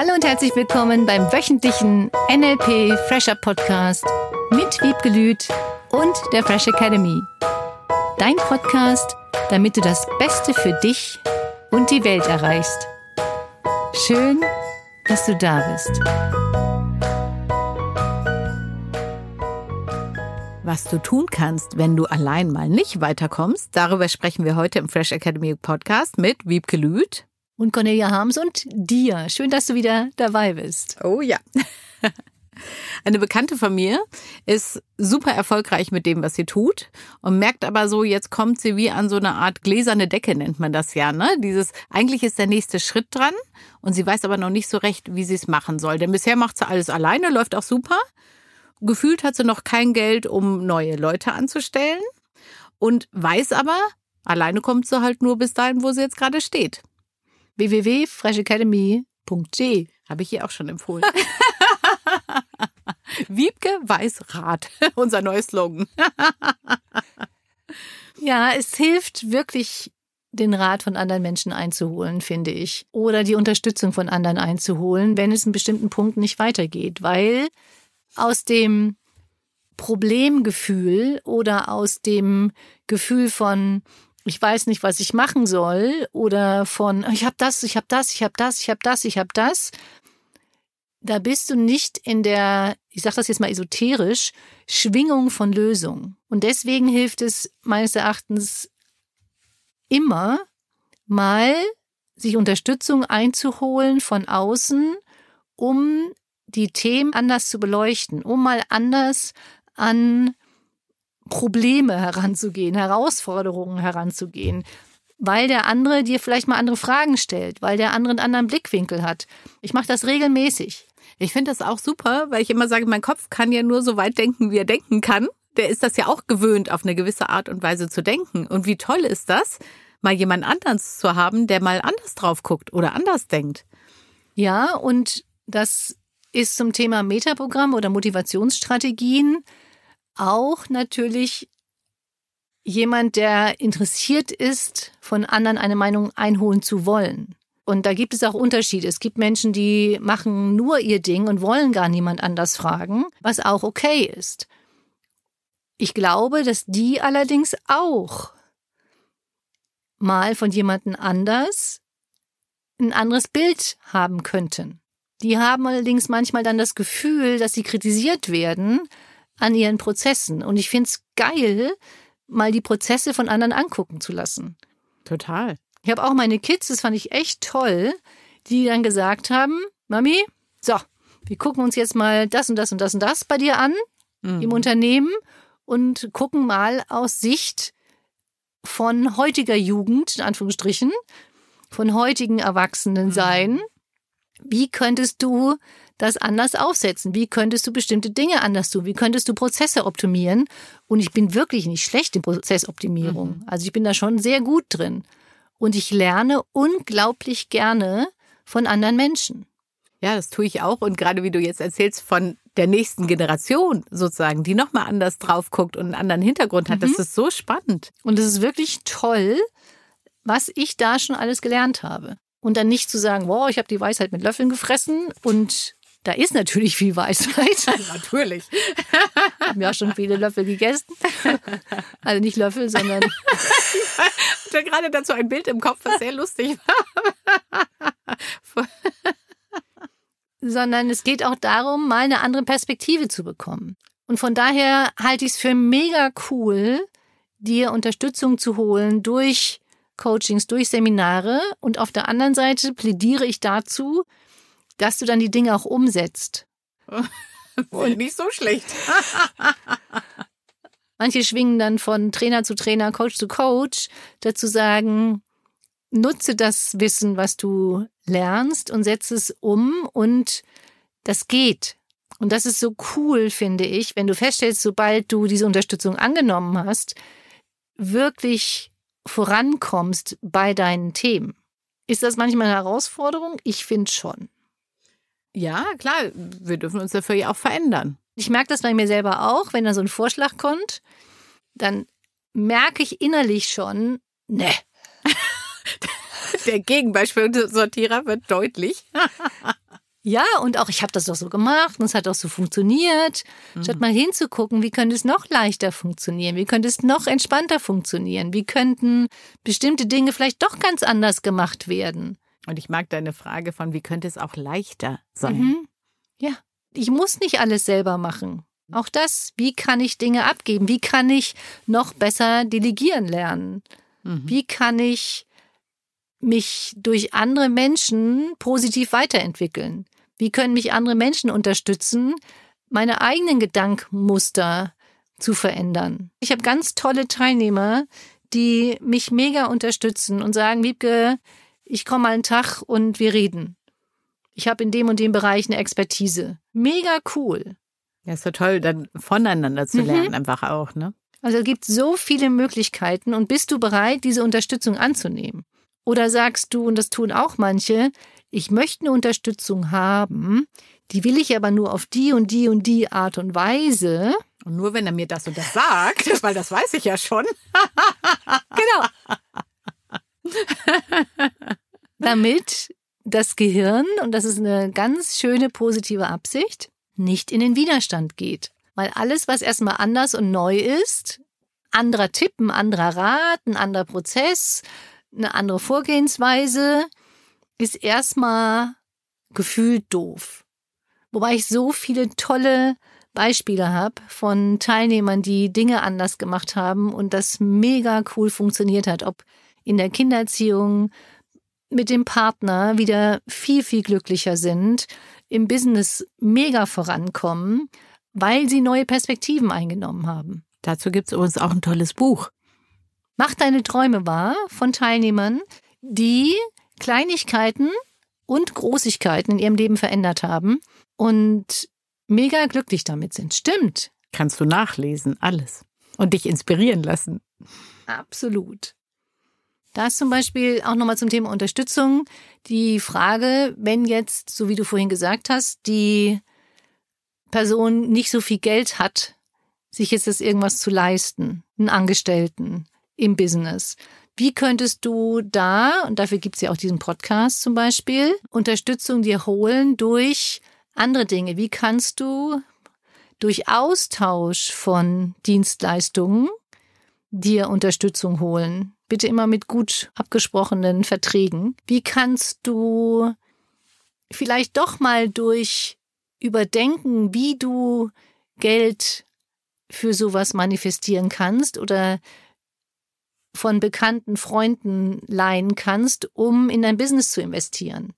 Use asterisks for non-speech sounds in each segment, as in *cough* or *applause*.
Hallo und herzlich willkommen beim wöchentlichen NLP Fresher Podcast mit Wiebke Lüth und der Fresh Academy. Dein Podcast, damit du das Beste für dich und die Welt erreichst. Schön, dass du da bist. Was du tun kannst, wenn du allein mal nicht weiterkommst, darüber sprechen wir heute im Fresh Academy Podcast mit Wiebke Lüth und Cornelia Harms und dir. Schön, dass du wieder dabei bist. Oh ja. *laughs* Eine Bekannte von mir ist super erfolgreich mit dem, was sie tut und merkt aber so, jetzt kommt sie wie an so eine Art gläserne Decke, nennt man das ja, ne? Dieses, eigentlich ist der nächste Schritt dran und sie weiß aber noch nicht so recht, wie sie es machen soll. Denn bisher macht sie alles alleine, läuft auch super. Gefühlt hat sie noch kein Geld, um neue Leute anzustellen und weiß aber, alleine kommt sie halt nur bis dahin, wo sie jetzt gerade steht www.freshacademy.de. Habe ich hier auch schon empfohlen. *laughs* Wiebke weiß Rat, *laughs* unser neues Slogan. *laughs* ja, es hilft wirklich, den Rat von anderen Menschen einzuholen, finde ich. Oder die Unterstützung von anderen einzuholen, wenn es in bestimmten Punkten nicht weitergeht. Weil aus dem Problemgefühl oder aus dem Gefühl von, ich weiß nicht, was ich machen soll oder von ich habe das, ich habe das, ich habe das, ich habe das, ich habe das. Da bist du nicht in der, ich sage das jetzt mal esoterisch, Schwingung von Lösung. Und deswegen hilft es meines Erachtens immer mal sich Unterstützung einzuholen von außen, um die Themen anders zu beleuchten, um mal anders an Probleme heranzugehen, Herausforderungen heranzugehen, weil der andere dir vielleicht mal andere Fragen stellt, weil der andere einen anderen Blickwinkel hat. Ich mache das regelmäßig. Ich finde das auch super, weil ich immer sage, mein Kopf kann ja nur so weit denken, wie er denken kann. Der ist das ja auch gewöhnt, auf eine gewisse Art und Weise zu denken. Und wie toll ist das, mal jemand anders zu haben, der mal anders drauf guckt oder anders denkt. Ja, und das ist zum Thema Metaprogramm oder Motivationsstrategien auch natürlich jemand, der interessiert ist, von anderen eine Meinung einholen zu wollen. Und da gibt es auch Unterschiede. Es gibt Menschen, die machen nur ihr Ding und wollen gar niemand anders fragen, was auch okay ist. Ich glaube, dass die allerdings auch mal von jemandem anders ein anderes Bild haben könnten. Die haben allerdings manchmal dann das Gefühl, dass sie kritisiert werden, an ihren Prozessen. Und ich finde es geil, mal die Prozesse von anderen angucken zu lassen. Total. Ich habe auch meine Kids, das fand ich echt toll, die dann gesagt haben, Mami, so, wir gucken uns jetzt mal das und das und das und das bei dir an mhm. im Unternehmen und gucken mal aus Sicht von heutiger Jugend, in Anführungsstrichen, von heutigen Erwachsenen mhm. sein. Wie könntest du das anders aufsetzen? Wie könntest du bestimmte Dinge anders tun? Wie könntest du Prozesse optimieren? Und ich bin wirklich nicht schlecht in Prozessoptimierung. Mhm. Also ich bin da schon sehr gut drin. Und ich lerne unglaublich gerne von anderen Menschen. Ja, das tue ich auch. Und gerade wie du jetzt erzählst, von der nächsten Generation sozusagen, die nochmal anders drauf guckt und einen anderen Hintergrund hat, mhm. das ist so spannend. Und es ist wirklich toll, was ich da schon alles gelernt habe. Und dann nicht zu sagen, wow, ich habe die Weisheit mit Löffeln gefressen und da ist natürlich viel Weisheit. *laughs* natürlich. Haben ja schon viele Löffel gegessen. Also nicht Löffel, sondern. ich hatte gerade dazu ein Bild im Kopf, was sehr lustig war. sondern es geht auch darum, mal eine andere Perspektive zu bekommen. Und von daher halte ich es für mega cool, dir Unterstützung zu holen durch Coachings, durch Seminare. Und auf der anderen Seite plädiere ich dazu, dass du dann die Dinge auch umsetzt. *laughs* Und nicht so schlecht. *laughs* Manche schwingen dann von Trainer zu Trainer, Coach zu Coach, dazu sagen, nutze das Wissen, was du lernst und setze es um und das geht. Und das ist so cool, finde ich, wenn du feststellst, sobald du diese Unterstützung angenommen hast, wirklich vorankommst bei deinen Themen. Ist das manchmal eine Herausforderung? Ich finde schon. Ja, klar, wir dürfen uns dafür ja auch verändern. Ich merke das bei mir selber auch, wenn da so ein Vorschlag kommt, dann merke ich innerlich schon, ne. *laughs* Der Gegenbeispielsortierer wird deutlich. *laughs* Ja, und auch ich habe das doch so gemacht und es hat auch so funktioniert. Mhm. Statt mal hinzugucken, wie könnte es noch leichter funktionieren? Wie könnte es noch entspannter funktionieren? Wie könnten bestimmte Dinge vielleicht doch ganz anders gemacht werden? Und ich mag deine Frage von, wie könnte es auch leichter sein? Mhm. Ja, ich muss nicht alles selber machen. Auch das, wie kann ich Dinge abgeben? Wie kann ich noch besser delegieren lernen? Mhm. Wie kann ich mich durch andere Menschen positiv weiterentwickeln? Wie können mich andere Menschen unterstützen, meine eigenen Gedankmuster zu verändern? Ich habe ganz tolle Teilnehmer, die mich mega unterstützen und sagen, Wiebke, ich komme mal einen Tag und wir reden. Ich habe in dem und dem Bereich eine Expertise. Mega cool. Ja, ist so toll, dann voneinander zu mhm. lernen, mhm. einfach auch, ne? Also es gibt so viele Möglichkeiten und bist du bereit, diese Unterstützung anzunehmen? Oder sagst du, und das tun auch manche, ich möchte eine Unterstützung haben, die will ich aber nur auf die und die und die Art und Weise. Und nur wenn er mir das und das sagt, *laughs* weil das weiß ich ja schon. genau. *laughs* Damit das Gehirn, und das ist eine ganz schöne positive Absicht, nicht in den Widerstand geht. Weil alles, was erstmal anders und neu ist, anderer Tipp, ein anderer Rat, ein anderer Prozess, eine andere Vorgehensweise, ist erstmal gefühlt doof. Wobei ich so viele tolle Beispiele habe von Teilnehmern, die Dinge anders gemacht haben und das mega cool funktioniert hat, ob in der Kindererziehung mit dem Partner wieder viel, viel glücklicher sind, im Business mega vorankommen, weil sie neue Perspektiven eingenommen haben. Dazu gibt es übrigens auch ein tolles Buch. Mach deine Träume wahr von Teilnehmern, die Kleinigkeiten und Großigkeiten in ihrem Leben verändert haben und mega glücklich damit sind. Stimmt. Kannst du nachlesen, alles. Und dich inspirieren lassen. Absolut. Da ist zum Beispiel auch nochmal zum Thema Unterstützung die Frage, wenn jetzt, so wie du vorhin gesagt hast, die Person nicht so viel Geld hat, sich jetzt das irgendwas zu leisten, einen Angestellten im Business. Wie könntest du da, und dafür gibt es ja auch diesen Podcast zum Beispiel, Unterstützung dir holen durch andere Dinge? Wie kannst du durch Austausch von Dienstleistungen dir Unterstützung holen? Bitte immer mit gut abgesprochenen Verträgen. Wie kannst du vielleicht doch mal durch Überdenken, wie du Geld für sowas manifestieren kannst oder von bekannten Freunden leihen kannst, um in dein Business zu investieren.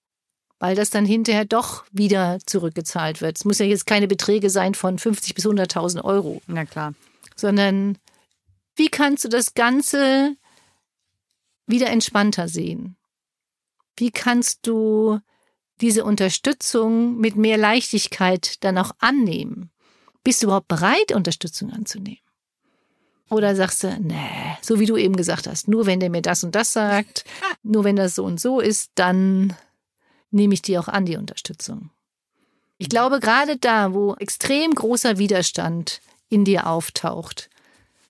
Weil das dann hinterher doch wieder zurückgezahlt wird. Es muss ja jetzt keine Beträge sein von 50 bis 100.000 Euro. Na klar. Sondern wie kannst du das Ganze wieder entspannter sehen? Wie kannst du diese Unterstützung mit mehr Leichtigkeit dann auch annehmen? Bist du überhaupt bereit, Unterstützung anzunehmen? Oder sagst du, nee, so wie du eben gesagt hast, nur wenn der mir das und das sagt, *laughs* nur wenn das so und so ist, dann nehme ich die auch an, die Unterstützung. Ich glaube, gerade da, wo extrem großer Widerstand in dir auftaucht,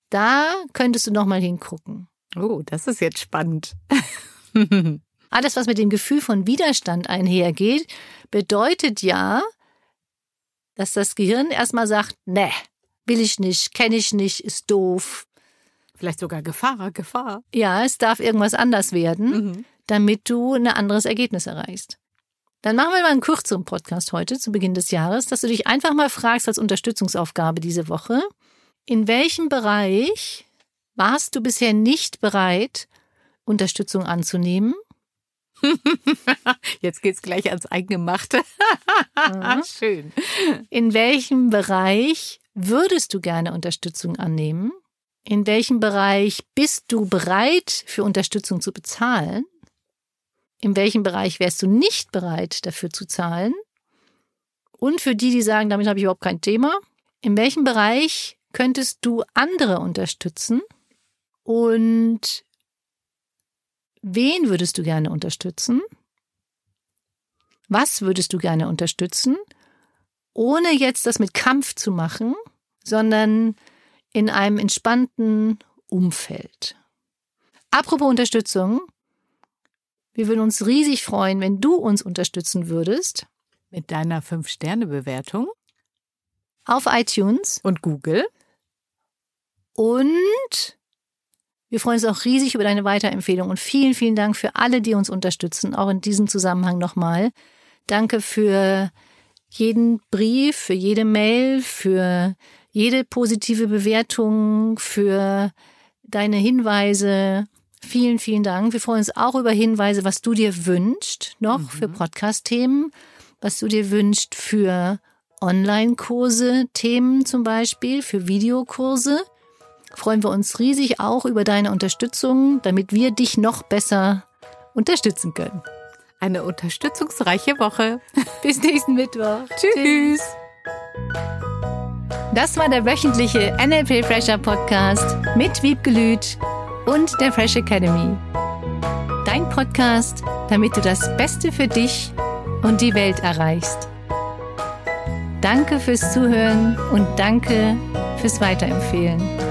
da könntest du nochmal hingucken. Oh, das ist jetzt spannend. *laughs* Alles, was mit dem Gefühl von Widerstand einhergeht, bedeutet ja, dass das Gehirn erstmal sagt, nee, will ich nicht, kenne ich nicht, ist doof. Vielleicht sogar Gefahr, Gefahr. Ja, es darf irgendwas anders werden, mhm. damit du ein anderes Ergebnis erreichst. Dann machen wir mal einen kürzeren Podcast heute zu Beginn des Jahres, dass du dich einfach mal fragst als Unterstützungsaufgabe diese Woche, in welchem Bereich warst du bisher nicht bereit, Unterstützung anzunehmen? *laughs* Jetzt geht's gleich ans Eingemachte. *laughs* Schön. In welchem Bereich würdest du gerne Unterstützung annehmen? In welchem Bereich bist du bereit, für Unterstützung zu bezahlen? In welchem Bereich wärst du nicht bereit, dafür zu zahlen? Und für die, die sagen, damit habe ich überhaupt kein Thema, in welchem Bereich könntest du andere unterstützen? Und wen würdest du gerne unterstützen? Was würdest du gerne unterstützen? Ohne jetzt das mit Kampf zu machen, sondern in einem entspannten Umfeld. Apropos Unterstützung. Wir würden uns riesig freuen, wenn du uns unterstützen würdest. Mit deiner 5-Sterne-Bewertung. Auf iTunes. Und Google. Und wir freuen uns auch riesig über deine Weiterempfehlung und vielen, vielen Dank für alle, die uns unterstützen, auch in diesem Zusammenhang nochmal. Danke für jeden Brief, für jede Mail, für jede positive Bewertung, für deine Hinweise. Vielen, vielen Dank. Wir freuen uns auch über Hinweise, was du dir wünschst noch mhm. für Podcast-Themen, was du dir wünschst für Online-Kurse, Themen zum Beispiel, für Videokurse. Freuen wir uns riesig auch über deine Unterstützung, damit wir dich noch besser unterstützen können. Eine unterstützungsreiche Woche. *laughs* Bis nächsten Mittwoch. Tschüss. Das war der wöchentliche NLP Fresher Podcast mit Wiebgelüt und der Fresh Academy. Dein Podcast, damit du das Beste für dich und die Welt erreichst. Danke fürs Zuhören und danke fürs Weiterempfehlen.